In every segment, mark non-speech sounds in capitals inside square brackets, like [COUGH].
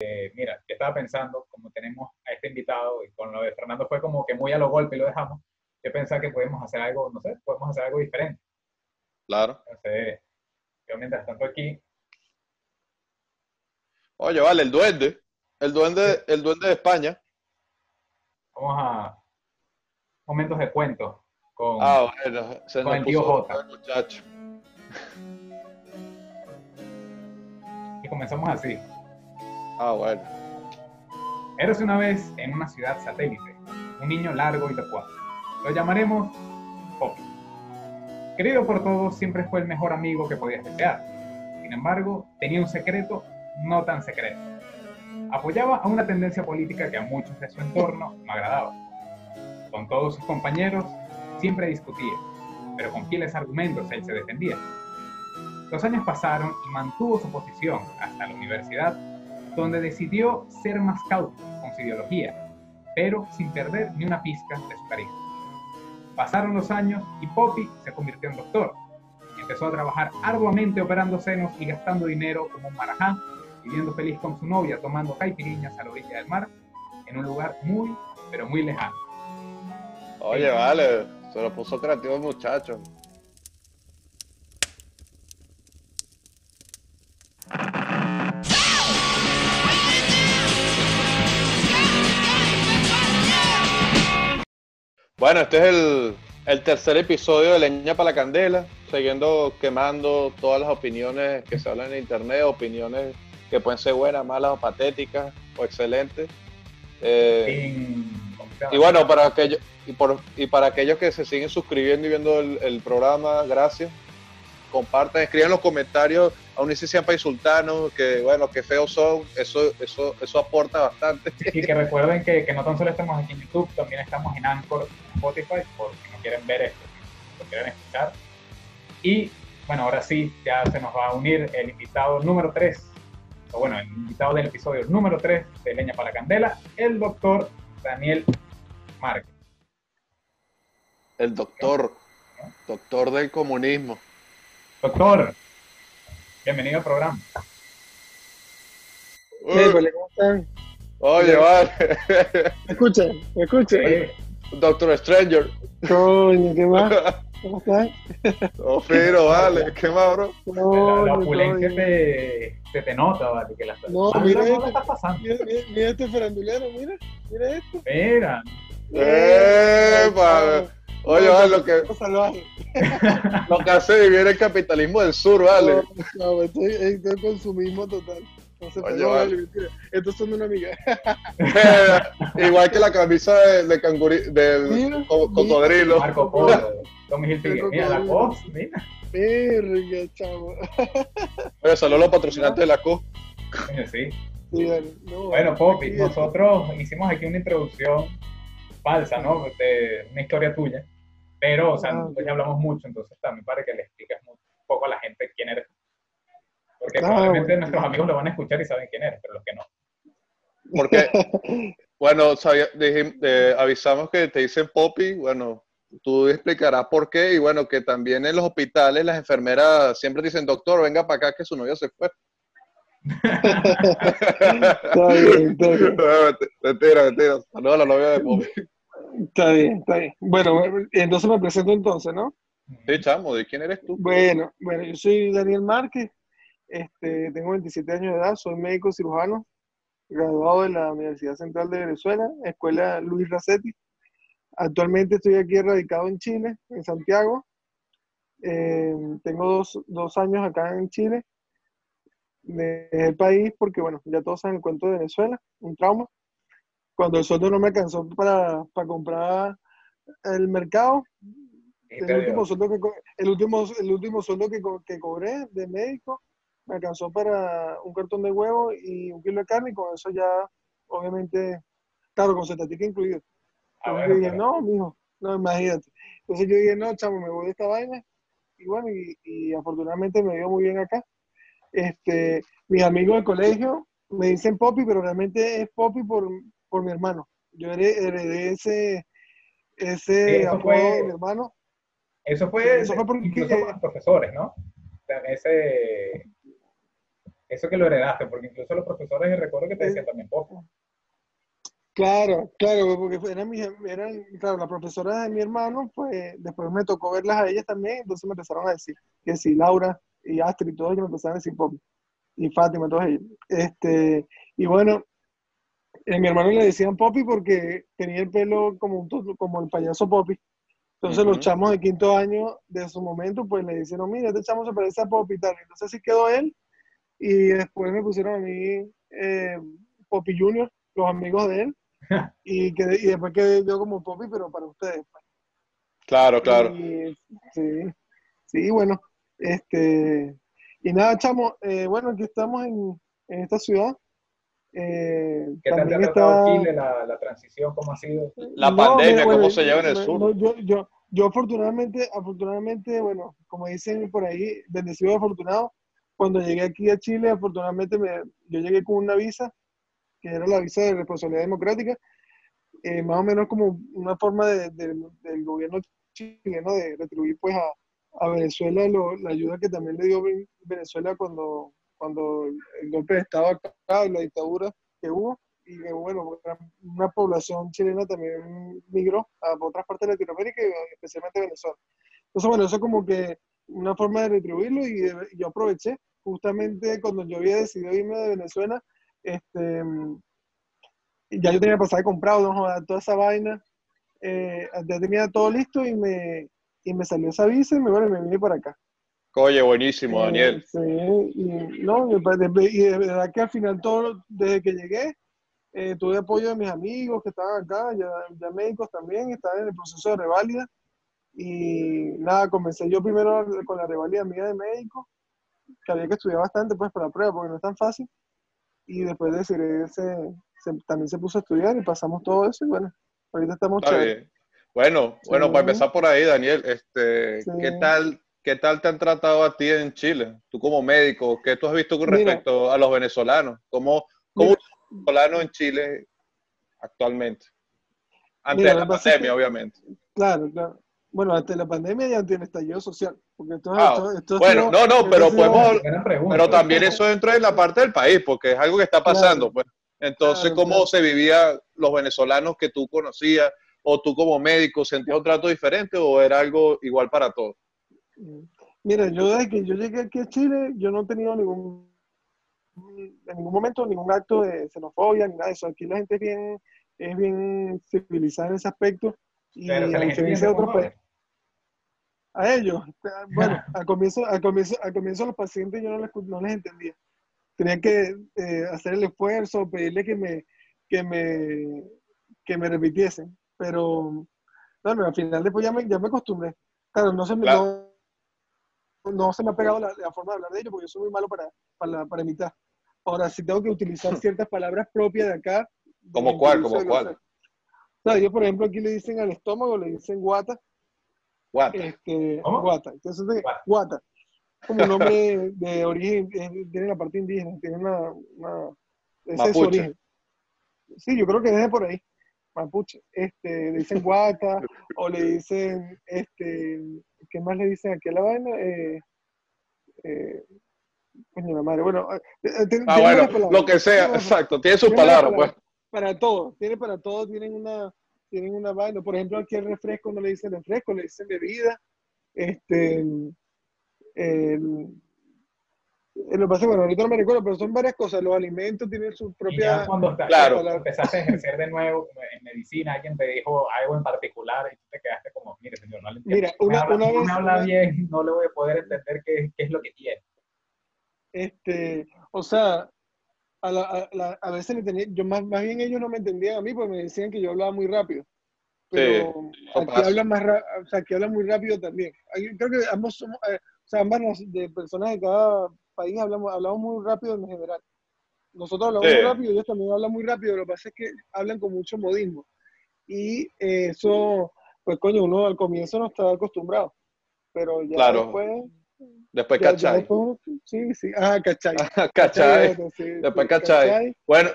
eh, mira, yo estaba pensando, como tenemos a este invitado y con lo de Fernando fue como que muy a lo golpe y lo dejamos, yo pensaba que podemos hacer algo, no sé, podemos hacer algo diferente. Claro. Entonces, yo mientras tanto aquí, Oye, vale, el duende. El duende, el duende de España. vamos a momentos de cuento con... Ah, bueno, se Con nos el tío muchacho. Y comenzamos así. Ah, bueno. Érase una vez en una ciudad satélite, un niño largo y locuaz. Lo llamaremos Poppy. Querido por todos, siempre fue el mejor amigo que podías desear. Sin embargo, tenía un secreto no tan secreto. Apoyaba a una tendencia política que a muchos de su entorno no agradaba. Con todos sus compañeros siempre discutía, pero con fieles argumentos él se defendía. Los años pasaron y mantuvo su posición hasta la universidad, donde decidió ser más cauto con su ideología, pero sin perder ni una pizca de su carisma. Pasaron los años y Poppy se convirtió en doctor. Empezó a trabajar arduamente operando senos y gastando dinero como un marajá, viviendo feliz con su novia tomando caipiriñas a la orilla del mar, en un lugar muy, pero muy lejano. Oye, vale. Se lo puso creativo el muchacho. Bueno, este es el, el tercer episodio de Leña para la Candela, siguiendo quemando todas las opiniones que se hablan en internet, opiniones que pueden ser buenas, malas o patéticas o excelentes. Eh, y bueno, para aquellos, y, por- y para aquellos que se siguen suscribiendo y viendo el, el programa, gracias. Compartan, escriban los comentarios, aún si sean para insultarnos, que bueno, que feos son, eso, eso, eso aporta bastante. [LAUGHS] Y que recuerden que, que no tan solo estamos aquí en YouTube, también estamos en Anchor, Spotify, por si no quieren ver esto, si lo quieren escuchar. Y bueno, ahora sí, ya se nos va a unir el invitado número 3, o bueno, el invitado del episodio número 3 de Leña para la Candela, el doctor Daniel Márquez. El doctor, doctor del comunismo. Doctor, bienvenido al programa. Miércoles, ¿cómo están? Oye, vale. ¿Me escuchan? ¿Me escuchan? Eh, Doctor Stranger. Coño, ¿qué más? [LAUGHS] ¿Cómo están? Oh, fino, vale. ¿Qué más, bro? la, la opulencia te, te, te nota, ¿vale? Que la, No, mira la estás pasando. Mira, mira, mira este farandulero, mira, mira esto. Mira, ¡Epa! Oye, vale, lo que, lo que hace vivir el capitalismo del sur, vale. No, no, estoy, estoy en consumismo total. No se Oye, vale. vale. Estos son de una amiga. Igual que la camisa de, de canguri, del Mira, co- cocodrilo. Marco Polo, Tommy Hilfiger. Mira, la voz, mira. Verga, chavo. Oye, saludos a los patrocinantes de la. Coño, Sí. Sí, Bueno, Poppy, aquí, nosotros hicimos aquí una introducción falsa, ¿no? De una historia tuya. Pero, o sea, Ah, nosotros ya hablamos mucho, entonces también para que le expliques un poco a la gente quién eres. Porque probablemente bueno. nuestros amigos lo van a escuchar y saben quién eres, pero los que no. Porque, [LAUGHS] bueno, sabía- dijim- eh, avisamos que te dicen Poppy, bueno, tú explicarás por qué, y bueno, que también en los hospitales las enfermeras siempre dicen, doctor, venga para acá que su novio se fue. Está bien, está bien. mentira, mentira. Saludos a la novia de Poppy. Está bien, está bien. Bueno, entonces me presento entonces, ¿no? Sí, chamo, ¿de quién eres tú? Bueno, bueno, yo soy Daniel Márquez, este, tengo 27 años de edad, soy médico cirujano, graduado de la Universidad Central de Venezuela, Escuela Luis Racetti. Actualmente estoy aquí radicado en Chile, en Santiago. Eh, tengo dos, dos años acá en Chile. Dejé el país porque, bueno, ya todos saben el cuento de Venezuela, un trauma. Cuando el sueldo no me alcanzó para, para comprar el mercado, el último sueldo que, el último, el último sueldo que, que cobré de médico me alcanzó para un cartón de huevo y un kilo de carne y con eso ya, obviamente, claro, con cetatica incluido. ah, Entonces bueno, yo dije, pero- no, mijo, no, imagínate. Entonces yo dije, no, chamo, me voy de esta vaina. Y bueno, y, y afortunadamente me dio muy bien acá. Este, mis amigos del colegio me dicen Poppy, pero realmente es Poppy por, por mi hermano. Yo heredé, ese, ese eso apodo fue- de mi hermano. Eso fue Eso fue porque- incluso los profesores, ¿no? O sea, Ese, eso que lo heredaste, porque incluso los profesores recuerdo que te decían también poco. Claro, claro, porque eran, mis, eran, claro, las profesoras de mi hermano, pues después me tocó verlas a ellas también, entonces me empezaron a decir que sí, Laura y Astrid y todos ellos me empezaron a decir Poppy, y Fátima, todos ellos. Este, y bueno, a mi hermano le decían Poppy porque tenía el pelo como, un, como el payaso Poppy. Entonces los chamos de quinto año de su momento, pues le dijeron, mira, este chamo se parece a Poppy y tal. Entonces así quedó él, y después me pusieron a mí eh, Poppy Junior, los amigos de él [LAUGHS] y, que, y después quedé yo como Poppy, pero para ustedes. Pues. Claro, claro. sí, sí, bueno, este, y nada, chamo, eh, bueno, aquí estamos en, en esta ciudad. Eh, ¿Qué tal te ha tratado Chile, la, la, transición, cómo ha sido? La pandemia, ¿cómo se lleva en el sur? yo, yo, yo afortunadamente, afortunadamente, bueno, como dicen por ahí, bendecido afortunado, cuando llegué aquí a Chile, afortunadamente me, yo llegué con una visa que era la visa de responsabilidad democrática, eh, más o menos como una forma de, del gobierno chileno de retribuir pues a, a Venezuela la ayuda que también le dio Venezuela cuando, cuando el golpe de Estado acá y la dictadura que hubo. Y bueno, una población chilena también migró a otras partes de Latinoamérica y especialmente Venezuela. Entonces, bueno, eso como que una forma de retribuirlo y yo aproveché justamente cuando yo había decidido irme de Venezuela, este, ya yo tenía pasaje comprado, ¿no? toda esa vaina, eh, ya tenía todo listo y me, y me salió esa visa y me, bueno, me vine para acá. Oye, buenísimo, eh, Daniel. sí, y, no, y de verdad que al final todo, desde que llegué, eh, tuve apoyo de mis amigos que estaban acá, ya, ya médicos también, estaban en el proceso de reválida. Y nada, comencé yo primero con la reválida mía de médico, que había que estudiar bastante pues para la prueba, porque no es tan fácil y después de decir se, también se puso a estudiar y pasamos todo eso y bueno, ahorita estamos Bueno, bueno, para empezar por ahí, Daniel, este, ¿qué tal ¿Qué tal te han tratado a ti en Chile? Tú como médico, ¿qué tú has visto con respecto a los venezolanos? ¿Cómo, cómo es un venezolano en Chile actualmente? Antes de la pandemia, obviamente. Claro, claro. Bueno, antes de la pandemia ya tiene estallido social. Porque ah, bueno, no, no, pero podemos, pero también eso dentro de la parte del país, porque es algo que está pasando. Pues. Entonces, ¿cómo se vivía los venezolanos que tú conocías? ¿O tú como médico sentías un trato diferente o era algo igual para todos? Mira, yo desde que yo llegué aquí a Chile, yo no he tenido ningún, en ningún momento ningún acto de xenofobia ni nada de eso. Aquí la gente es bien, es bien civilizada en ese aspecto. Y a diferencia de otros países a ellos. Bueno, al comienzo, al comienzo, al comienzo los pacientes yo no les, no les entendía. Tenía que eh, hacer el esfuerzo, pedirle que me, que me, que me repitiesen. Pero, bueno, al final después ya me, ya me acostumbré. Claro, no se me, no, no, se me ha pegado la, la, forma de hablar de ellos porque yo soy muy malo para, para, para imitar. Ahora, si tengo que utilizar ciertas palabras propias de acá. ¿Como cuál? ¿Como cuál? O sea, yo, por ejemplo, aquí le dicen al estómago, le dicen guata, Guata. Este, Guata. Entonces, Guata. Como un nombre [LAUGHS] de origen, tiene la parte indígena, tiene una. una ese es su origen. Sí, yo creo que desde por ahí. Mapuche. Este, le dicen Guata, o le [LAUGHS] dicen, este, ¿qué más le dicen aquí a la vaina? Eh, eh, la madre, bueno, eh, eh, ah, bueno lo que sea, exacto, tiene sus palabras, pues. Para todo, tiene para todo, tienen una, tienen una vaina. Por ejemplo, aquí el refresco no le dicen refresco, le dicen bebida. Este, lo que pasa bueno, ahorita no me recuerdo, pero son varias cosas. Los alimentos tienen su propia. cuando claro. empezaste a ejercer de nuevo en medicina, alguien te dijo algo en particular y tú te quedaste como, mire, señor, no le entiendo. Mira, una, habla, una vez, me habla bien, no le voy a poder entender qué, qué es lo que quiere. Este, o sea, a, la, a, veces tenía, yo más, más bien ellos no me entendían a mí porque me decían que yo hablaba muy rápido. Pero aquí hablan más o sea, aquí hablan muy rápido también. creo que ambos somos, eh, o sea, ambas de personas de cada país hablamos, hablamos muy rápido en general. Nosotros hablamos muy rápido, ellos también hablan muy rápido, lo que pasa es que hablan con mucho modismo. Y eso, pues coño, uno al comienzo no estaba acostumbrado, pero ya claro. después Después Cachay. sí, sí. Ah. Cachay. [LAUGHS] después Cachay. Bueno,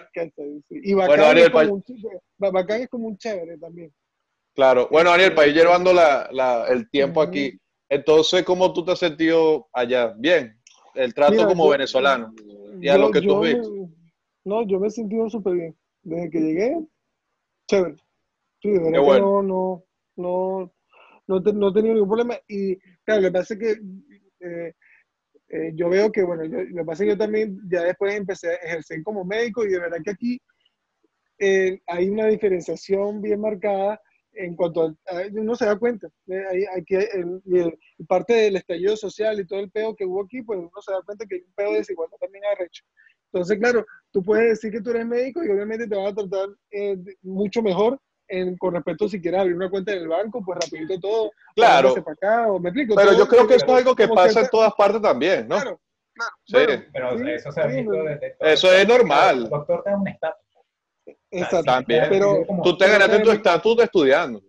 y Bacán, bueno, Ariel, es como un, Bacán es como un chévere también. Claro. Bueno, Ariel, para ir llevando la, la, el tiempo aquí, entonces, ¿cómo tú te has sentido allá? Bien, el trato como venezolano. y a lo que tú ves. no, yo me he sentido súper bien. Desde que llegué, chévere. Sí, de verdad que no, no, no, no, no he tenido ningún problema. Y claro, lo que pasa es que eh, eh, yo veo que, bueno, yo, lo que pasa es que yo también ya después empecé a ejercer como médico y de verdad que aquí eh, hay una diferenciación bien marcada en cuanto a, uno se da cuenta, hay, aquí parte del estallido social y todo el peo que hubo aquí, pues uno se da cuenta que hay un peo de desigualdad también arrecho. Entonces, claro, tú puedes decir que tú eres médico y obviamente te van a tratar mucho mejor con respecto si quieres abrir una cuenta en el banco, pues rapidito todo. Claro. pero yo creo que eso es algo que pasa en todas partes también, ¿no? Claro, claro. Sí. pero eso se ha visto desde Eso es normal. El doctor te da un estatus. Exacto. También. Pero, tú te ganaste tu estatus de estudiando.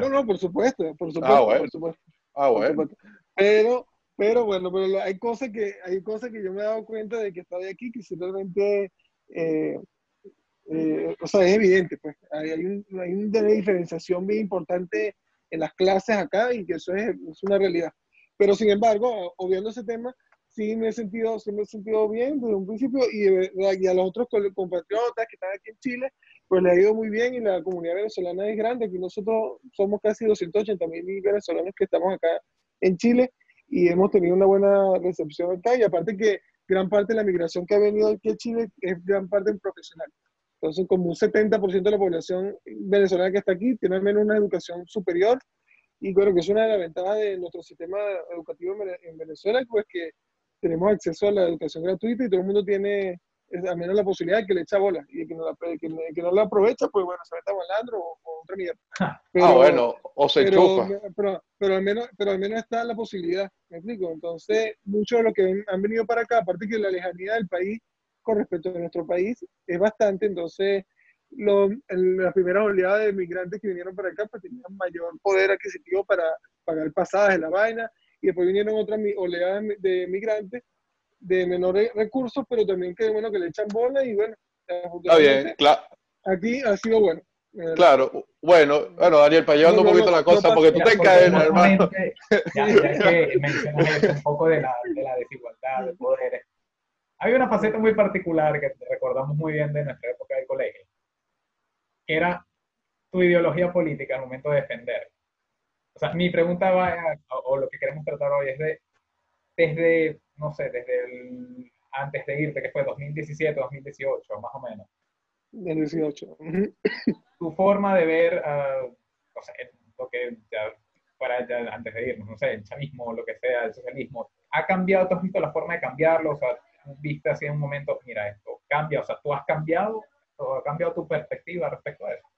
No, no, por supuesto, por ah, supuesto, ah, bueno. por supuesto. Ah, bueno. Pero, pero bueno, pero hay cosas que hay cosas que yo me he dado cuenta de que estoy aquí que simplemente eh, eh, o sea, es evidente, pues hay, un, hay, una diferenciación bien importante en las clases acá y que eso es, es, una realidad. Pero sin embargo, obviando ese tema, sí me he sentido, sí me he sentido bien desde un principio y, y a los otros compatriotas que están aquí en Chile, pues le ha ido muy bien y la comunidad venezolana es grande, aquí nosotros somos casi 280 mil venezolanos que estamos acá en Chile y hemos tenido una buena recepción acá y aparte que gran parte de la migración que ha venido aquí a Chile es gran parte profesional. Entonces, como un 70% de la población venezolana que está aquí tiene al menos una educación superior. Y creo que es una de las ventajas de nuestro sistema educativo en Venezuela, pues que tenemos acceso a la educación gratuita y todo el mundo tiene al menos la posibilidad de que le echa bola y que no la, que, que no la aprovecha, pues bueno, se meta bailando o, o otra mierda. [LAUGHS] ah, bueno, o se pero, Pero, pero, al menos, pero al menos está la posibilidad, ¿me explico? Entonces, muchos de los que han venido para acá, aparte que la lejanía del país con respecto a nuestro país es bastante, entonces lo, la primera oleada de migrantes que vinieron para acá pues tenían mayor poder adquisitivo para pagar pasadas de la vaina y después vinieron otras oleadas de migrantes de menores recursos, pero también que bueno que le echan bola y bueno. Está bien, claro. Aquí ha sido bueno. Claro, bueno, bueno, Daniel, para llevar un poquito la cosa, porque tú te caes, hermano. Ya, ya que [LAUGHS] mencionas un poco de la, de la desigualdad de poderes hay una faceta muy particular que recordamos muy bien de nuestra época de colegio, que era tu ideología política al momento de defender. O sea, mi pregunta va, o, lo que queremos tratar hoy es de, desde, no sé, desde el, antes de irte, que fue 2017, 2018, más o menos. 2018. Tu forma de ver, uh, o sea, lo que ya, para ya, antes de irnos, no sé, el chavismo, lo que sea, el socialismo, ¿ha cambiado, tú has visto la forma de cambiarlo? O sea, viste así en un momento, mira, esto cambia, o sea, tú has cambiado, o ha cambiado tu perspectiva respecto a eso.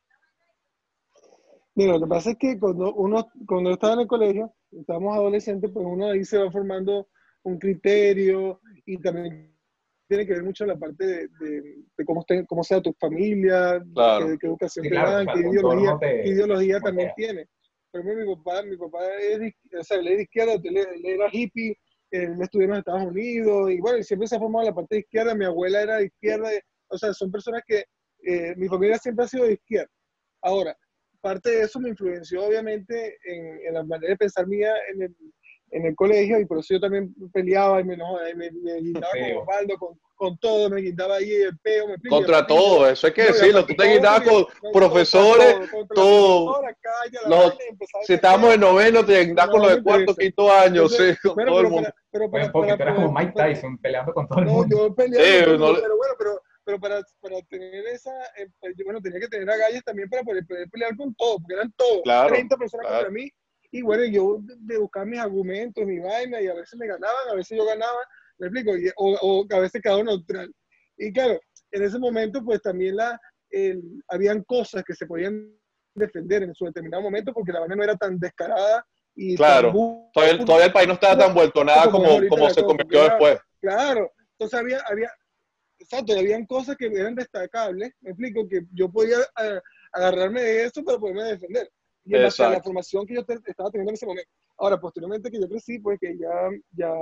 Mira, lo que pasa es que cuando uno, cuando estaba en el colegio, estábamos adolescentes, pues uno ahí se va formando un criterio y también tiene que ver mucho la parte de, de, cómo, esté, cómo sea tu familia, qué, educación te dan, qué ideología, ideología también tiene. Por ejemplo, mi papá, mi papá es de, o sea, él es de izquierda, él era hippie, él estudió en Estados Unidos y bueno, siempre se ha formado la parte de izquierda, mi abuela era de izquierda, o sea, son personas que eh, mi familia siempre ha sido de izquierda. Ahora, parte de eso me influenció obviamente en, en la manera de pensar mía en el, en el colegio y por eso yo también peleaba y me, no, me, me guindaba con Osvaldo, con, con, todo, me guindaba ahí el peo. Me contra todo, eso hay que decirlo, tú te guindabas con profesores, todo. si estábamos en noveno, te guindabas con los de cuarto, quinto año, sí, con todo el mundo. Pero, pero, porque tú eras como Mike Tyson peleando con todo el mundo. No, yo peleaba, pero bueno, pero pero para, para tener esa, eh, pues, bueno, tenía que tener agallas también para poder, poder, pelear con todo, porque eran todos, 30 personas contra mí, y bueno, yo de buscar mis argumentos, mi vaina, y a veces me ganaban, a veces yo ganaba, ¿me explico? o, o, a veces quedaba neutral. Y claro, en ese momento pues también la, el, habían cosas que se podían defender en su determinado momento porque la vaina no era tan descarada. Y claro, todavía, todavía, el país no estaba tan vuelto nada como, como, se convirtió después. Claro, entonces había, había, exacto, habían cosas que eran destacables, me explico, que yo podía eh, agarrarme de eso para poderme defender y en base a la formación que yo estaba teniendo en ese momento. Ahora, posteriormente que yo crecí, pues que ya, ya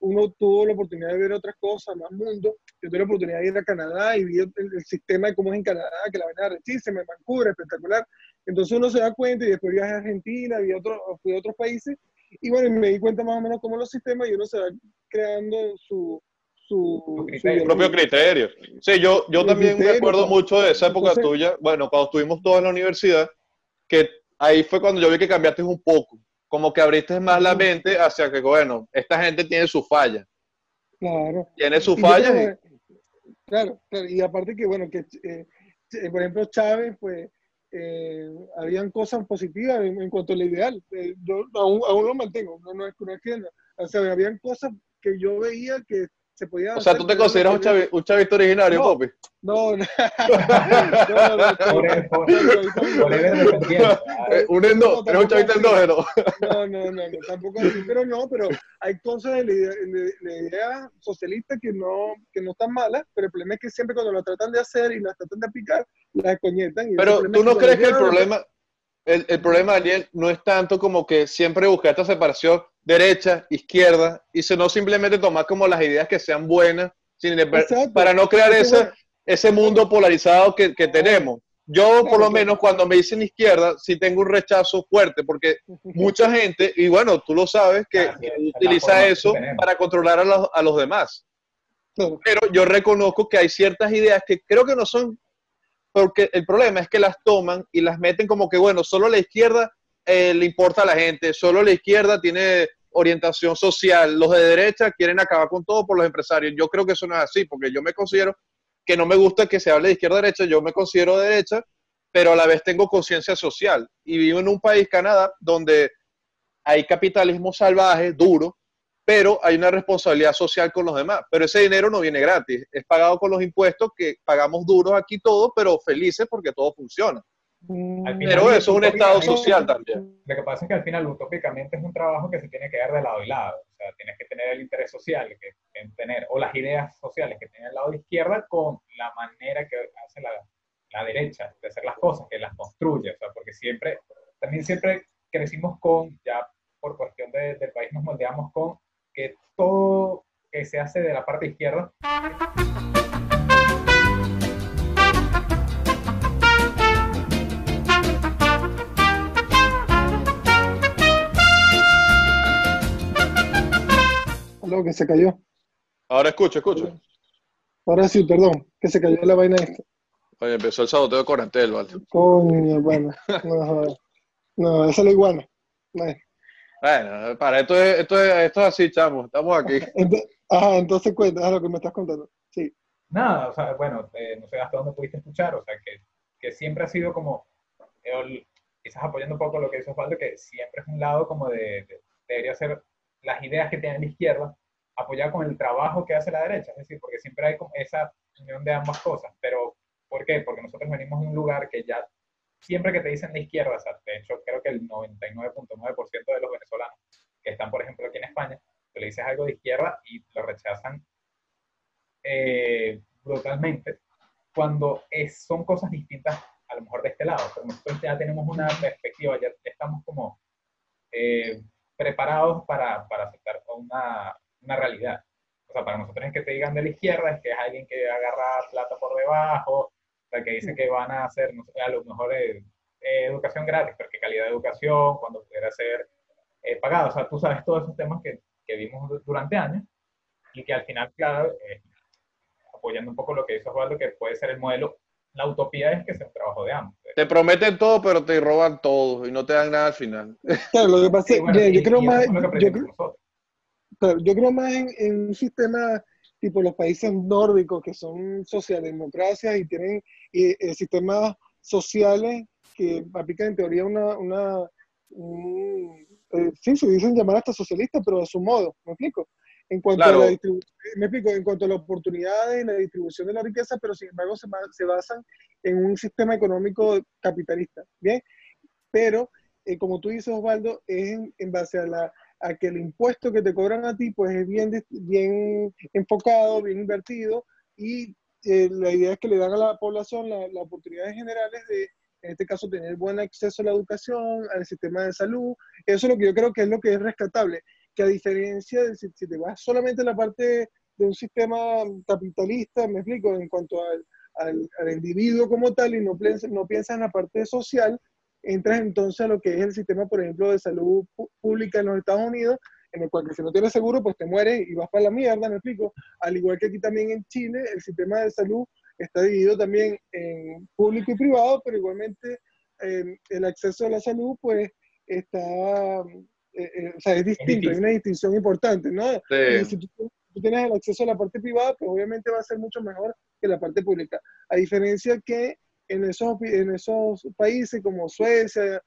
uno tuvo la oportunidad de ver otras cosas, más mundo. Yo tuve la oportunidad de ir a Canadá y vi el, sistema de cómo es en Canadá, que la vaina rechísima, en Vancouver, espectacular. Entonces uno se da cuenta y después viajé a Argentina, vi otro, fui a otros países y bueno, me di cuenta más o menos cómo los sistemas y uno se va creando su, su, Su su propio criterio. Sí, yo, yo Su también me criterio, acuerdo ¿no? mucho de esa época Entonces- tuya, bueno, cuando estuvimos todos en la universidad, que ahí fue cuando yo vi que cambiaste un poco, como que abriste más la mente hacia que, bueno, esta gente tiene su falla, Claro. tiene fallas. creo y- claro, claro, y aparte que, bueno, que, eh, por ejemplo, Chávez, pues, eh, habían cosas positivas en, en cuanto al ideal. Eh, yo aún, aún lo mantengo, no, no es, no es que no. O sea, habían cosas que yo veía que se o sea, tú te consideras un, chavi- un chavista originario, No. Popi. [LAUGHS] No, no. Eh, un endo, No, eres un así. endógeno. No, no, no, no, tampoco así, pero no, pero hay cosas de la idea, de la idea socialista que no, que no están malas, pero el problema es que siempre cuando lo tratan de hacer y las tratan de aplicar, las coñetan. y Pero tú no crees que el problema, el, el problema, Daniel, no es tanto como que siempre buscar esta separación derecha, izquierda, y sino simplemente tomar como las ideas que sean buenas, sin, Exacto. para no crear ese, ese mundo polarizado que, que tenemos. Yo, por lo menos, cuando me dicen izquierda, sí tengo un rechazo fuerte, porque [LAUGHS] mucha gente, y bueno, tú lo sabes, que, utiliza eso para controlar a los, a los demás. Pero yo reconozco que hay ciertas ideas que creo que no son, porque el problema es que las toman y las meten como que, bueno, solo la izquierda eh, le importa a la gente, solo la izquierda tiene orientación social, los de derecha quieren acabar con todo por los empresarios. Yo creo que eso no es así, porque yo me considero que no me gusta que se hable de izquierda a derecha, yo me considero de derecha, pero a la vez tengo conciencia social y vivo en un país, Canadá, donde hay capitalismo salvaje, duro, pero hay una responsabilidad social con los demás. Pero ese dinero no viene gratis, es pagado con los impuestos que pagamos duros aquí todos, pero felices porque todo funciona. Al final, Pero eso es un estado social también. Lo que pasa es que al final, utópicamente, es un trabajo que se tiene que dar de lado y lado. O sea, tienes que tener el interés social, que, tener, o las ideas sociales que tiene el lado izquierda con la manera que hace la, la derecha de hacer las cosas, que las construye. O sea, porque siempre, también siempre crecimos con, ya por cuestión de- del país nos moldeamos con que todo que se hace de la parte izquierda Aló, que se cayó. Ahora escucho, escucho. Ahora sí, perdón, que se cayó la vaina esta. Oye, empezó el saboteo de Corantel, ¿vale? Coño, bueno. [LAUGHS] No, no, esa es la iguana. No. Bueno, para esto es, esto es, esto es así, chamo. Estamos aquí. [LAUGHS] Ent- Ajá, entonces cuenta, lo que me estás contando. Sí. Nada, o sea, bueno, eh, no sé hasta dónde pudiste escuchar, o sea, que, que siempre ha sido como, el- quizás apoyando un poco lo que dice Osvaldo, que siempre es un lado como de, de- debería ser las ideas que tiene la izquierda, apoyar con el trabajo que hace la derecha, es decir, porque siempre hay como esa unión de ambas cosas, pero ¿por qué? Porque nosotros venimos de un lugar que ya, siempre que te dicen la izquierda, o sea, de hecho creo que el 99.9% de los venezolanos que están, por ejemplo, aquí en España, tú le dices algo de izquierda y lo rechazan eh, brutalmente cuando es, son cosas distintas a lo mejor de este lado, pero nosotros ya tenemos una perspectiva, ya estamos como eh, preparados para, para aceptar una, una realidad. O sea, para nosotros es que te digan de la izquierda, es que es alguien que agarra plata por debajo, sea, que dice que van a hacer no sé, a lo mejor eh, eh, educación gratis, pero qué calidad de educación, cuando pudiera ser eh, pagada. O sea, tú sabes todos esos temas que, que vimos du- durante años y que al final, claro, eh, apoyando un poco lo que dice Osvaldo, que puede ser el modelo, la utopía es que sea un trabajo de ambos. Te prometen todo, pero te roban todo y no te dan nada al final. [LAUGHS] Claro, lo que pasa Sí, bueno, y- yo creo y más, que yo, creo- yo creo más en, en un sistema tipo los países nórdicos que son socialdemocracias y tienen eh, sistemas sociales que aplican en teoría una, una un- eh, sí, se dicen llamar hasta socialistas, pero a su modo, ¿me explico? En cuanto Claro. a la me explico, en cuanto a las oportunidades y la distribución de la riqueza, pero sin embargo se, ba- se basan en un sistema económico capitalista, ¿bien? Pero, eh, como tú dices, Osvaldo, es en, en base a, la, a que el impuesto que te cobran a ti, pues es bien, bien enfocado, bien invertido, y eh, la idea es que le dan a la población la- las oportunidades generales de, en este caso, tener buen acceso a la educación, al sistema de salud. Eso es lo que yo creo que es lo que es rescatable, que a diferencia de si, si te vas solamente a la parte de un sistema capitalista, me explico, en cuanto al, al, al individuo como tal y no no piensas en la parte social, entras entonces a lo que es el sistema, por ejemplo, de salud pública en los Estados Unidos, en el cual que si no tienes seguro, pues te mueres y vas para la mierda, me explico. Al igual que aquí también en Chile, el sistema de salud está dividido también en público y privado, pero igualmente eh, el acceso a la salud, pues está, eh, eh, o sea, es distinto, hay una distinción importante, ¿no? Y si tú, tienes el acceso a la parte privada, pues obviamente va a ser mucho mejor que la parte pública. A diferencia que en esos, en esos países como Suecia,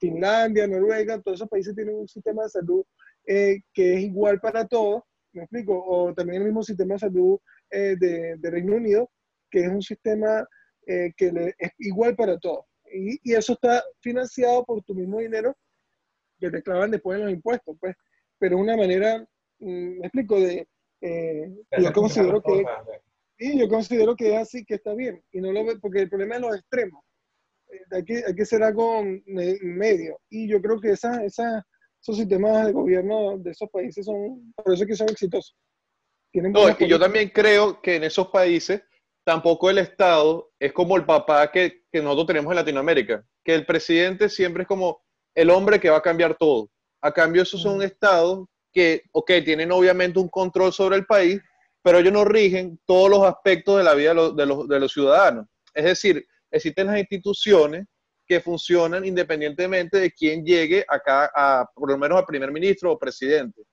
Finlandia, Noruega, todos esos países tienen un sistema de salud que es igual para todos, ¿me explico? O también el mismo sistema de salud de, de Reino Unido, que es un sistema que es igual para todos y, eso está financiado por tu mismo dinero que te clavan después en los impuestos, pues. Pero una manera, mm, me explico, de, eh, yo considero que, y yo considero que es así, que está bien, y no lo porque el problema es los extremos. Hay, que, hay que algo medio, y yo creo que esos sistemas de gobierno de esos países son, por eso es que son exitosos. no, y yo también creo que en esos países tampoco el Estado es como el papá que, nosotros tenemos en Latinoamérica, que el presidente siempre es como el hombre que va a cambiar todo. A cambio, esos son estados que, ok, tienen obviamente un control sobre el país, pero ellos no rigen todos los aspectos de la vida de los, ciudadanos. Es decir, existen las instituciones que funcionan independientemente de quién llegue acá, por lo menos al primer ministro o presidente,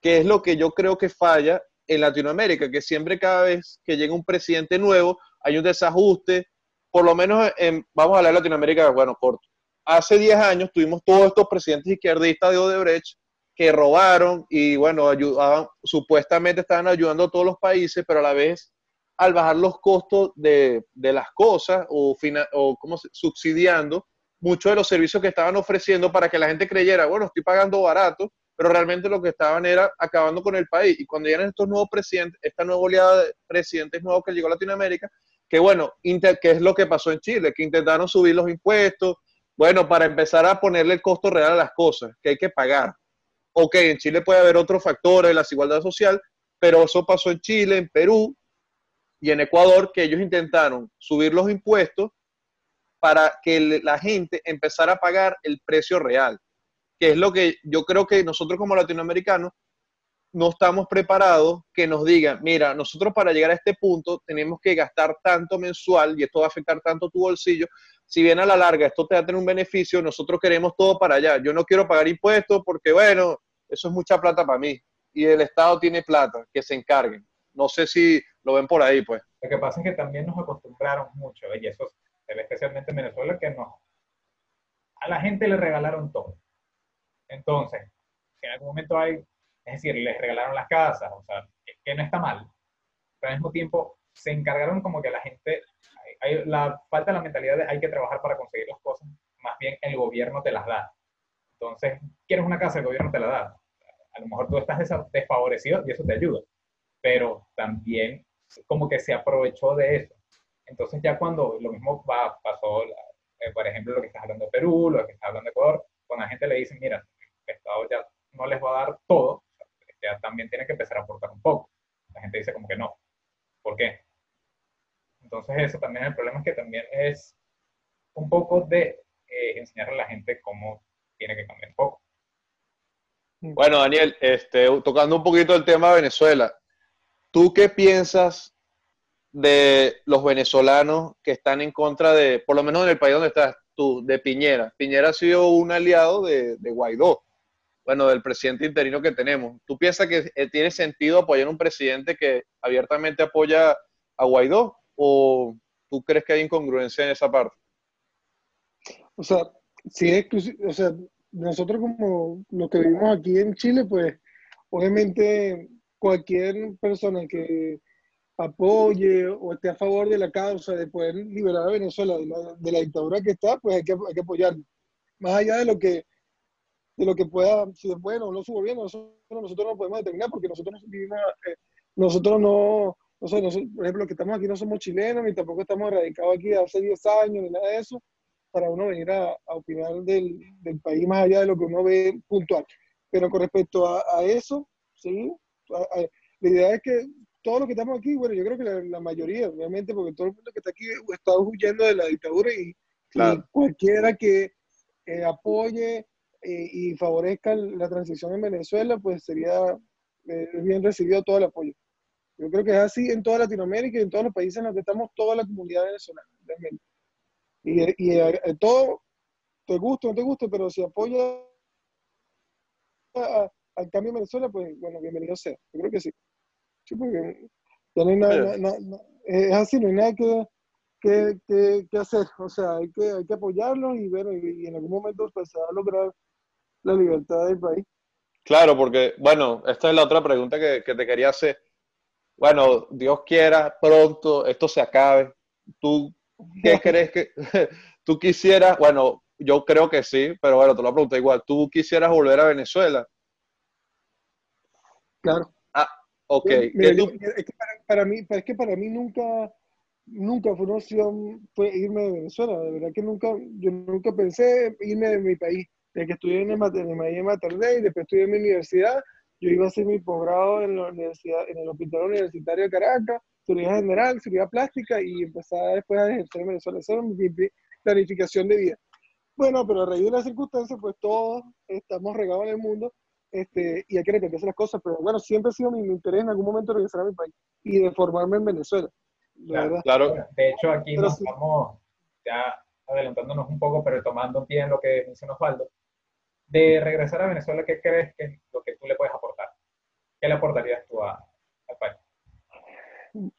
que es lo que yo creo que falla en Latinoamérica, que siempre cada vez que llega un presidente nuevo hay un desajuste, por lo menos en, vamos a hablar de Latinoamérica, bueno, corto. Hace 10 años tuvimos todos estos presidentes izquierdistas de Odebrecht que robaron y bueno, ayudaban, supuestamente estaban ayudando a todos los países, pero a la vez al bajar los costos de, de las cosas o, o como subsidiando muchos de los servicios que estaban ofreciendo para que la gente creyera, bueno, estoy pagando barato, pero realmente lo que estaban era acabando con el país. Y cuando llegan estos nuevos presidentes, esta nueva oleada de presidentes nuevos que llegó a Latinoamérica, que bueno, que es lo que pasó en Chile, que intentaron subir los impuestos, bueno, para empezar a ponerle el costo real a las cosas que hay que pagar. Ok, en Chile puede haber otros factores, la desigualdad social, pero eso pasó en Chile, en Perú y en Ecuador, que ellos intentaron subir los impuestos para que la gente empezara a pagar el precio real que es lo que yo creo que nosotros como latinoamericanos no estamos preparados que nos digan, mira, nosotros para llegar a este punto tenemos que gastar tanto mensual y esto va a afectar tanto tu bolsillo. Si bien a la larga esto te va a tener un beneficio, nosotros queremos todo para allá. Yo no quiero pagar impuestos porque, bueno, eso es mucha plata para mí. Y el Estado tiene plata, que se encarguen. No sé si lo ven por ahí, pues. Lo que pasa es que también nos acostumbraron mucho, y eso especialmente en Venezuela, que no. A la gente le regalaron todo entonces, en algún momento hay, es decir, les regalaron las casas, o sea, que no está mal, pero al mismo tiempo se encargaron como que la gente, la falta de la mentalidad de hay que trabajar para conseguir las cosas, más bien el gobierno te las da. Entonces, quieres una casa, el gobierno te la da. A lo mejor tú estás desfavorecido y eso te ayuda, pero también como que se aprovechó de eso. Entonces ya cuando lo mismo va, pasó, eh, por ejemplo, lo que estás hablando de Perú, lo que estás hablando de Ecuador, cuando la gente le dice, mira, el Estado ya no les va a dar todo, ya también tiene que empezar a aportar un poco. La gente dice como que no. ¿Por qué? Entonces eso también el problema es que también es un poco de eh, enseñar a la gente cómo tiene que cambiar un poco. Bueno, Daniel, este, tocando un poquito el tema de Venezuela, ¿tú qué piensas de los venezolanos que están en contra de, por lo menos en el país donde estás tú, de Piñera? Piñera ha sido un aliado de, de Guaidó bueno, del presidente interino que tenemos. ¿Tú piensas que eh, tiene sentido apoyar un presidente que abiertamente apoya a Guaidó o tú crees que hay incongruencia en esa parte? O sea, si es o sea, nosotros como los que vivimos aquí en Chile, pues obviamente cualquier persona que apoye o esté a favor de la causa de poder liberar a Venezuela de la, de la dictadura que está, pues hay que, hay que apoyarlo. Más allá de lo que de lo que pueda, si es bueno o no su gobierno, nosotros, nosotros no podemos determinar porque nosotros vivimos, eh, nosotros no, nosotros, por ejemplo, los que estamos aquí no somos chilenos, ni tampoco estamos radicados aquí hace 10 años, ni nada de eso, para uno venir a, opinar del, del, país más allá de lo que uno ve puntual. Pero con respecto a, a eso, sí, la idea es que todos los que estamos aquí, bueno, yo creo que la, mayoría, obviamente, porque todo el mundo que está aquí está huyendo de la dictadura y, cualquiera que eh, apoye eh, y favorezca la transición en Venezuela, pues sería eh, bien recibido todo el apoyo. Yo creo que es así en toda Latinoamérica y en todos los países en los que estamos, toda la comunidad venezolana, realmente. Y, y eh, todo, te gusta o no te gusta, pero si apoya al cambio en Venezuela, pues bueno, bienvenido sea. Yo creo que sí. Sí, porque ya no hay nada, es así, no hay nada que, que, que, hacer. O sea, hay que, hay que apoyarlos y, ver, y, en algún momento pues, se va a lograr la libertad del país. Claro, porque, bueno, esta es la otra pregunta que, que te quería hacer. Bueno, Dios quiera, pronto esto se acabe. ¿Tú qué [LAUGHS] crees que [LAUGHS] tú quisieras? Bueno, yo creo que sí, pero bueno, te lo pregunto igual. ¿Tú quisieras volver a Venezuela? Claro. Ah, ok. es que para, mí, es que para mí nunca, nunca fue una opción fue irme de Venezuela. De verdad que nunca, yo nunca pensé irme de mi país. Desde que estudié en el, en el Miami y después estudié en mi universidad, yo iba a hacer mi posgrado en la universidad, en el Hospital Universitario de Caracas, cirugía general, cirugía plástica y empezaba después a ejercer en Venezuela. Esa era mi planificación de vida. Bueno, pero a raíz de las circunstancias, pues todos estamos regados en el mundo este, y hay que replantearse las cosas, pero bueno, siempre ha sido mi, interés en algún momento regresar a mi país y de formarme en Venezuela. Claro, De hecho, aquí nos estamos ya adelantándonos un poco, pero tomando pie en lo que mencionó Osvaldo. De regresar a Venezuela, ¿qué crees que lo que tú le puedes aportar? ¿Qué le aportarías tú a, al país?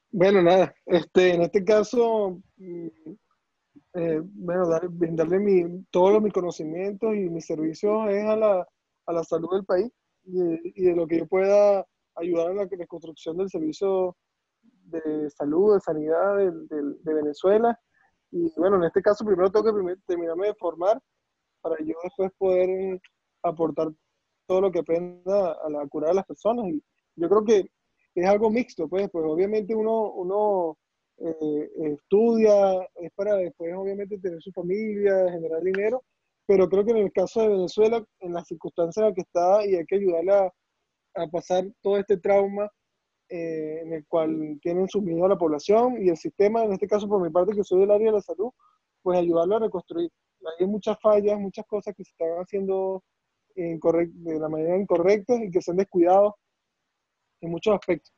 Bueno, nada, este, en este caso, mm, eh, bueno, dar, brindarle mi, todos mis conocimientos y mis servicios es a la, a la salud del país y, de lo que yo pueda ayudar en la reconstrucción del servicio de salud, de sanidad de, de, Venezuela. Y bueno, en este caso primero tengo que terminarme de formar para yo después poder aportar todo lo que aprenda a la curar a las personas. Y yo creo que es algo mixto, pues, pues obviamente uno, uno eh, estudia, es para después obviamente tener su familia, generar dinero, pero creo que en el caso de Venezuela, en las circunstancias en las que está, y hay que ayudarla a, pasar todo este trauma eh, en el cual tienen sumido a la población y el sistema, en este caso por mi parte que soy del área de la salud, pues ayudarlo a reconstruir. Hay muchas fallas, muchas cosas que se están haciendo de la manera incorrecta y que se han descuidado en muchos aspectos.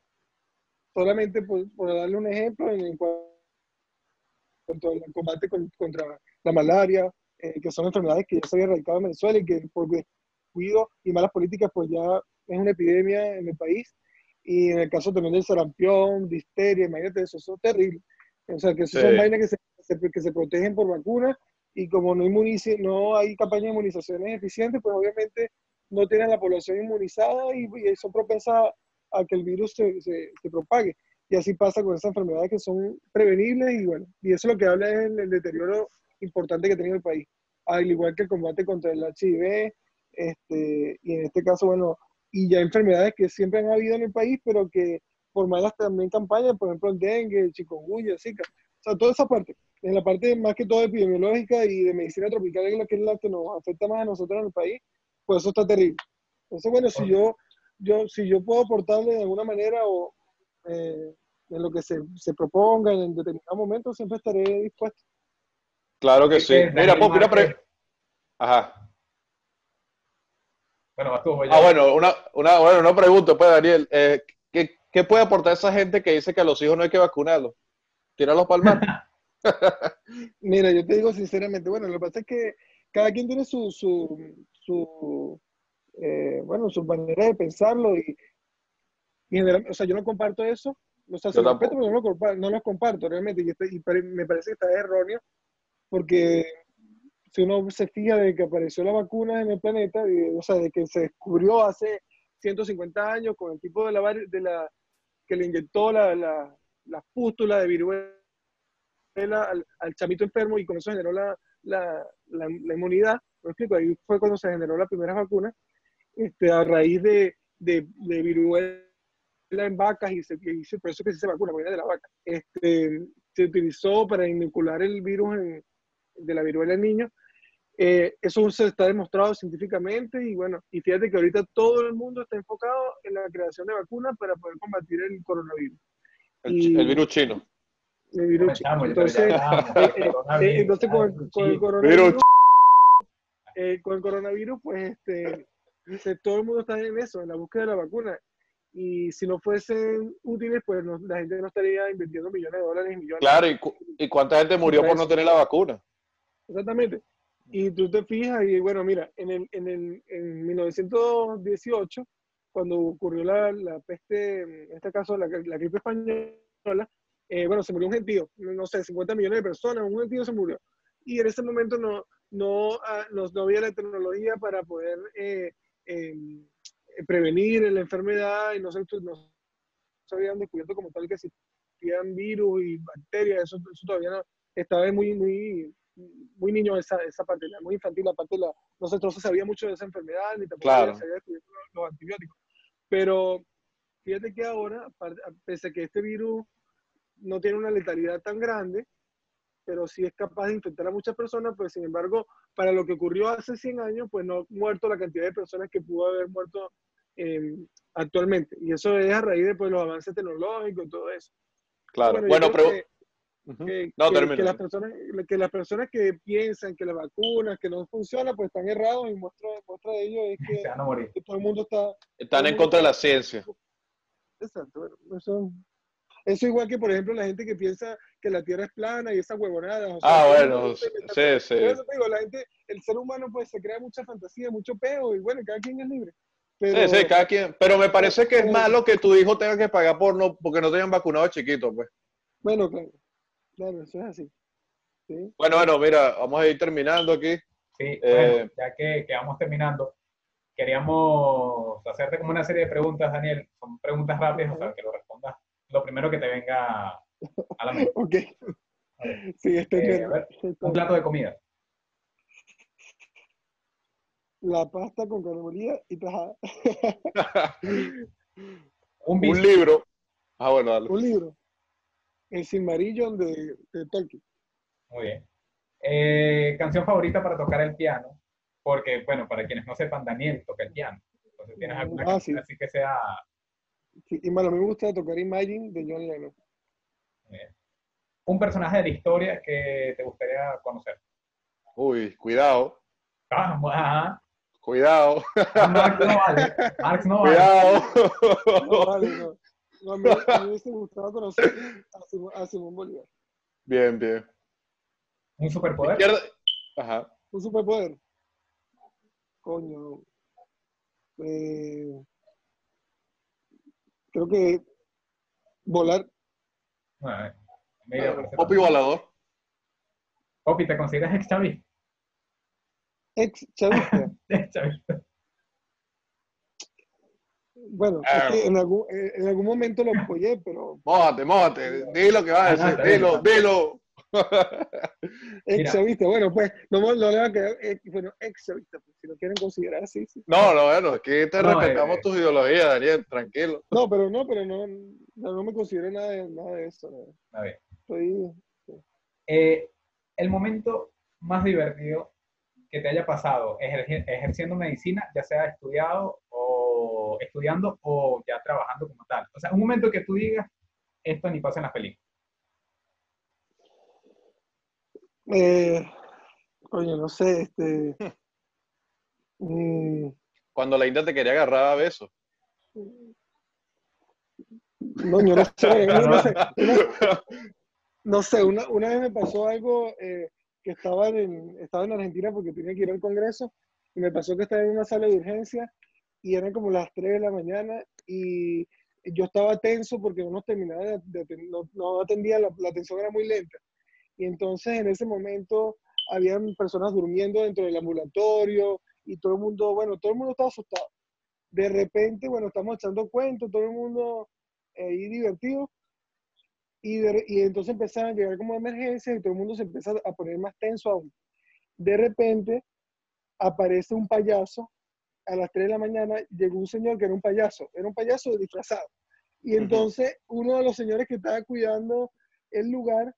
Solamente por, darle un ejemplo, en, cuanto al combate contra la malaria, eh, que son enfermedades que ya se habían erradicado en Venezuela y que por descuido y malas políticas pues ya es una epidemia en el país. Y en el caso también del sarampión, disteria, imagínate, eso, es terrible. O sea, que eso son vainas que se, que se protegen por vacunas y como no, hay campañas de inmunizaciones eficientes, pues obviamente no tienen la población inmunizada y, son propensas a, que el virus se, propague. Y así pasa con esas enfermedades que son prevenibles y bueno, y eso lo que habla es el, el deterioro importante que ha tenido el país, al igual que el combate contra el HIV, este, y en este caso, bueno, y ya enfermedades que siempre han habido en el país, pero que por malas también campañas, por ejemplo, el dengue, el chikungunya, zika, o sea, toda esa parte, en la parte más que todo epidemiológica y de medicina tropical, que es la que, nos afecta más a nosotros en el país, pues eso está terrible. Entonces, bueno, si yo, yo, si yo puedo aportarle de alguna manera o eh, en lo que se, se proponga en determinado momento, siempre estaré dispuesto. Claro que sí. Mira, pues, mira, pre... Ajá. Bueno, tú, Ah, bueno, una, una, bueno, una pregunta, pues, Daniel. Eh, ¿qué, ¿Qué puede aportar esa gente que dice que a los hijos no hay que vacunarlos? Tíralo para el mar. [LAUGHS] Mira, yo te digo sinceramente, bueno, lo que pasa es que cada quien tiene su, su, su eh, bueno, su manera de pensarlo y, y o sea, yo no comparto eso, o sea, no, lo comparto, no lo comparto realmente y, este, y, me parece que está erróneo porque si uno se fija de que apareció la vacuna en el planeta, o sea, de que se descubrió hace 150 años con el tipo de la, de la que le inyectó la, la, la pústula de viruela al, al, chamito enfermo y con eso generó la, la, la, inmunidad. ¿Me explico? Ahí fue cuando se generó la primera vacuna, este, a raíz de, de, de viruela en vacas y, se, y por eso que se vacuna, viene de la vaca. Este, se utilizó para inocular el virus en, de la viruela en niños. Eh, eso se está demostrado científicamente y bueno, y fíjate que ahorita todo el mundo está enfocado en la creación de vacunas para poder combatir el coronavirus. El, chino. El virus chino. Entonces, eh, entonces con, el coronavirus, eh, con el coronavirus, pues este, este, todo el mundo está en eso, en la búsqueda de la vacuna. Y si no fuesen útiles, pues no- la gente no estaría invirtiendo millones de dólares y millones. Claro, ¿y, cu- y cuánta gente murió por no tener la vacuna? Exactamente. Y tú te fijas, y bueno, mira, en, el, en, el, en 1918, cuando ocurrió la, la peste, en este caso la, la gripe española, eh, bueno, se murió un gentío, no sé, 50 millones de personas, un gentío se murió. Y en ese momento no, no, ah, no, no había la tecnología para poder eh, eh, prevenir la enfermedad y no se, no se habían descubierto como tal que existían virus y bacterias, eso, eso todavía no, estaba muy, muy, muy niño esa, esa parte, la- muy infantil la parte, la, no se, no se sabía mucho de esa enfermedad, ni tampoco Claro. se había descubierto los, los antibióticos. Pero fíjate que ahora, pese a que este virus no tiene una letalidad tan grande, pero sí es capaz de infectar a muchas personas, pues sin embargo, para lo que ocurrió hace 100 años, pues no ha muerto la cantidad de personas que pudo haber muerto eh, actualmente. Y eso es a raíz de pues, los avances tecnológicos y todo eso. Claro. Bueno, pero... que- No, que- que las personas que las personas que piensan que las vacunas que no funcionan pues están errados y muestra muestra de ello es [LAUGHS] que, Se van a morir. que todo el mundo está Están en contra de la ciencia. exacto eso eso igual que por ejemplo la gente que piensa que la tierra es plana y esas huevonadas o sea, Ah, bueno, sí, sí. por eso te digo, la gente el ser humano pues se crea mucha fantasía mucho peo y bueno cada quien es libre pero Sí, sí, cada quien. Pero me parece que es pero- malo que tu hijo tenga que pagar por no, porque no te hayan vacunado chiquito, pues. bueno claro claro eso es así ¿sí? Bueno, bueno, mira, vamos a ir terminando aquí. Sí, Eh, bueno, ya que, que vamos terminando, queríamos hacerte como una serie de preguntas, Daniel. Son preguntas rápidas, o sea, que lo respondas lo primero que te venga a la mente. [LAUGHS] ok sí estoy Eh, bien. a ver, Estoy Un plato de comida. la pasta con carne molida y tajada. [LAUGHS] Un Un libro. Ah, bueno, dale. Un libro. El Silmarillion de, de Tolkien. Muy bien. Eh, canción favorita para tocar el piano. Porque, bueno, para quienes no sepan, Daniel toca el piano. Entonces, ¿tienes alguna Ah, canción sí. así que sea Sí, y bueno, a mí me gusta tocar Imagine de John Lennon. bien. un personaje de la historia que te gustaría conocer? Uy, cuidado, Ah, ajá. cuidado, Marx no vale. Marx no vale. cuidado. No, vale, no. No, me hubiese gustado conocer a Simón, a Simón Bolívar. Bien, bien. Un superpoder. Izquierda. Ajá. Un superpoder. Coño. Eh, creo que volar. Mira, parece- Popi volador. Popi, ¿te consideras ex chavista? Ex chavista. [LAUGHS] Ex chavista. Bueno, Ah. es que en algún, en algún momento lo apoyé, pero Mójate, mójate. Di lo que vas a Ah, decir. Dilo, dilo. [LAUGHS] ex Mira. chavista. Bueno, pues no, no le va a quedar. eh, bueno, pues, si lo quieren considerar así, sí. No, no, bueno, aquí te No, respetamos eh, tus ideologías, Daniel, tranquilo. No, pero no, pero no, no, no me considero nada de, nada de eso. no. A ver. Estoy. Eh, el momento más divertido que te haya pasado ejerci- ejerciendo medicina, ya sea estudiado o estudiando o ya trabajando como tal. O sea, un momento que tú digas, esto ni pasa en las películas. Eh, coño, no sé, este. [LAUGHS] mm, Cuando la India te quería agarrar a besos. no, yo no sé, [LAUGHS] no, no sé. Una, [LAUGHS] no sé, una, una vez me pasó algo eh, que estaba en, estaba en Argentina porque tenía que ir al Congreso y me pasó que estaba en una sala de urgencia y eran como las 3 de la mañana y yo estaba tenso porque no nos terminaba de, de- no, no atendía, la, la atención era muy lenta. Y entonces en ese momento habían personas durmiendo dentro del ambulatorio y todo el mundo, bueno, todo el mundo estaba asustado. De repente, bueno, estamos echando cuentos, todo el mundo ahí divertido. Y, de- y entonces empezaron a llegar como emergencias y todo el mundo se empieza a poner más tenso aún. De repente aparece un payaso. A las 3 de la mañana llegó un señor que era un payaso, era un payaso disfrazado. Y entonces uno de los señores que estaba cuidando el lugar,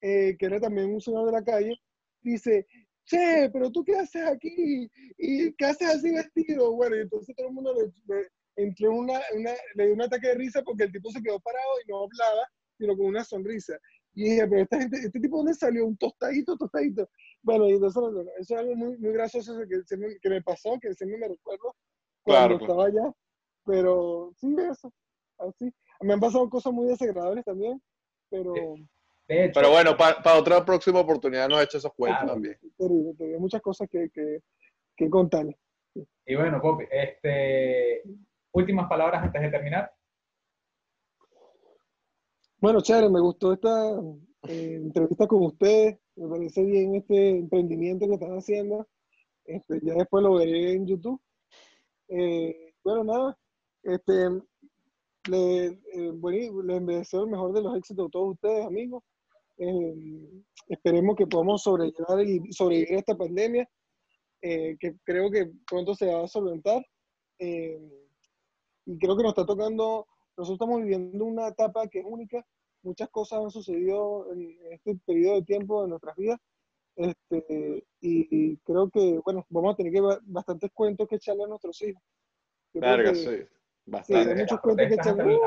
eh, que era también un señor de la calle, dice, che, pero tú qué haces aquí? ¿Y qué haces así vestido? Bueno, y entonces todo el mundo le, le- entró en una, una- le dio un ataque de risa porque el tipo se quedó parado y no hablaba, sino con una sonrisa. Y dije, pero esta gente, este tipo, ¿dónde salió? Un tostadito, tostadito. Bueno, y entonces, bueno, eso es algo muy, muy gracioso que, se me- que me pasó, que siempre me recuerdo cuando Claro, estaba allá. Pero sí, eso, así. Me han pasado cosas muy desagradables también, pero De hecho, Pero bueno, para otra próxima oportunidad nos echa esos cuentos Claro. también. terrible, terrible. muchas cosas que, que, que contar. y bueno, Poppy, este, últimas palabras antes de terminar. Bueno, chévere, me gustó esta eh, entrevista con ustedes. Me parece bien este emprendimiento que están haciendo. Este, ya después lo veré en YouTube. Eh, bueno, nada, este, le, eh, bueno, les deseo el mejor de los éxitos a todos ustedes, amigos. Eh, esperemos que podamos sobrellevar y sobrevivir a esta pandemia, eh, que creo que pronto se va a solventar. Eh, y creo que nos está tocando, nosotros estamos viviendo una etapa que es única. Muchas cosas han sucedido en este periodo de tiempo de nuestras vidas. Este, y, y creo que, bueno, vamos a tener que ba- bastantes cuentos que echarle a nuestros hijos. Verga, sí. Sí, Bastante. hay muchos cuentos que echarle.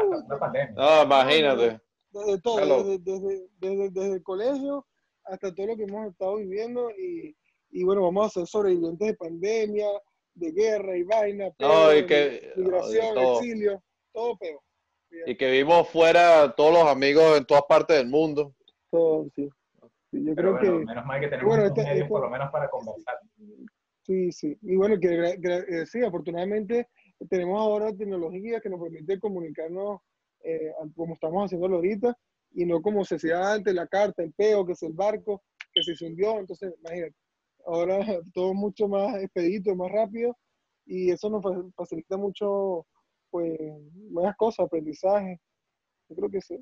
No, imagínate. Desde todo, desde, desde, desde, desde el colegio hasta todo lo que hemos estado viviendo y, y bueno, vamos a ser sobrevivientes de pandemia, de guerra y vaina, No, y que- migración, todo. exilio, todo peor. Y que vimos fuera todos los amigos en todas partes del mundo. Todo, sí. Sí, yo Pero creo bueno, que menos mal que tenemos bueno, este- medios este- por lo menos para conversar. sí, sí. Y bueno, que gra- eh, sí, afortunadamente tenemos ahora tecnología que nos permite comunicarnos eh, como estamos haciéndolo ahorita y no como se hacía antes, la carta, el peo, que es el barco, que se hundió. Entonces, imagínate, ahora [LAUGHS] todo mucho más expedito, más rápido y eso nos fa- facilita mucho, pues, nuevas cosas, aprendizaje. Yo creo que sí.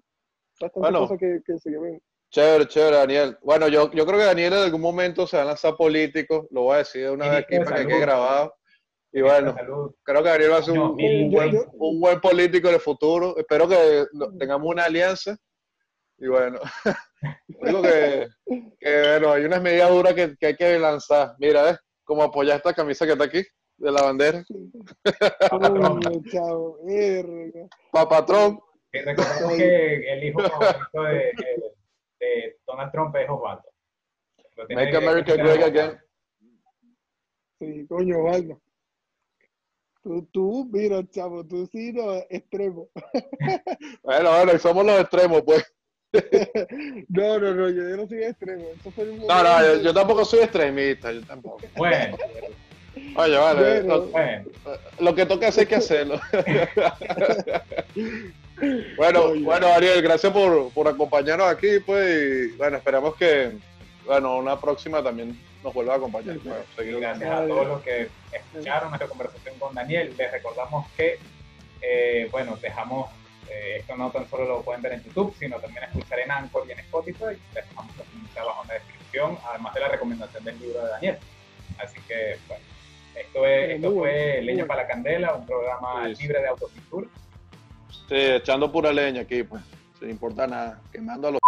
Bueno. cosas que, que se ven. Chévere, chévere, Daniel. Bueno, yo, yo creo que Daniel en algún momento se va a lanzar político. Lo voy a decir de una vez aquí para que quede grabado. Y bueno, creo que Daniel va a ser un, un buen, un buen político en el futuro. Espero que tengamos una alianza. Y bueno, [LAUGHS] digo que, que, bueno, hay unas medidas duras que, que hay que lanzar. Mira, ¿ves? Como apoyar esta camisa que está aquí, de la bandera. [LAUGHS] Papatrón. Y recordemos que el hijo favorito de, de- de Donald Trump es Osvaldo. Make que- America que- great again. Sí, coño, Osvaldo. Tú, tú, mira, chavo, tú sí, no, extremo. [LAUGHS] Bueno, bueno, y somos los extremos, pues. [LAUGHS] No, no, no, yo no soy extremo. Eso fue un No, no, yo, yo tampoco soy extremista, yo tampoco. Bueno, Oye, vale, Bueno. lo, bueno. lo que toca hacer hay que hacerlo. [LAUGHS] bueno, Oye. bueno, Ariel, gracias por, por acompañarnos aquí, pues, y bueno, esperamos que, bueno, una próxima también nos vuelva a acompañar. Bueno, gracias a todos los que escucharon nuestra conversación con Daniel. Les recordamos que, eh, bueno, dejamos, eh, esto no tan solo lo pueden ver en YouTube, sino también escuchar en Anchor y en Spotify. Les dejamos los links abajo en la descripción, además de la recomendación del libro de Daniel. Así que, bueno, esto, es, esto fue Leña para la Candela, un programa Sí, sí. libre de autocultura. Sí, echando pura leña aquí, pues, sin importa nada, quemando a los...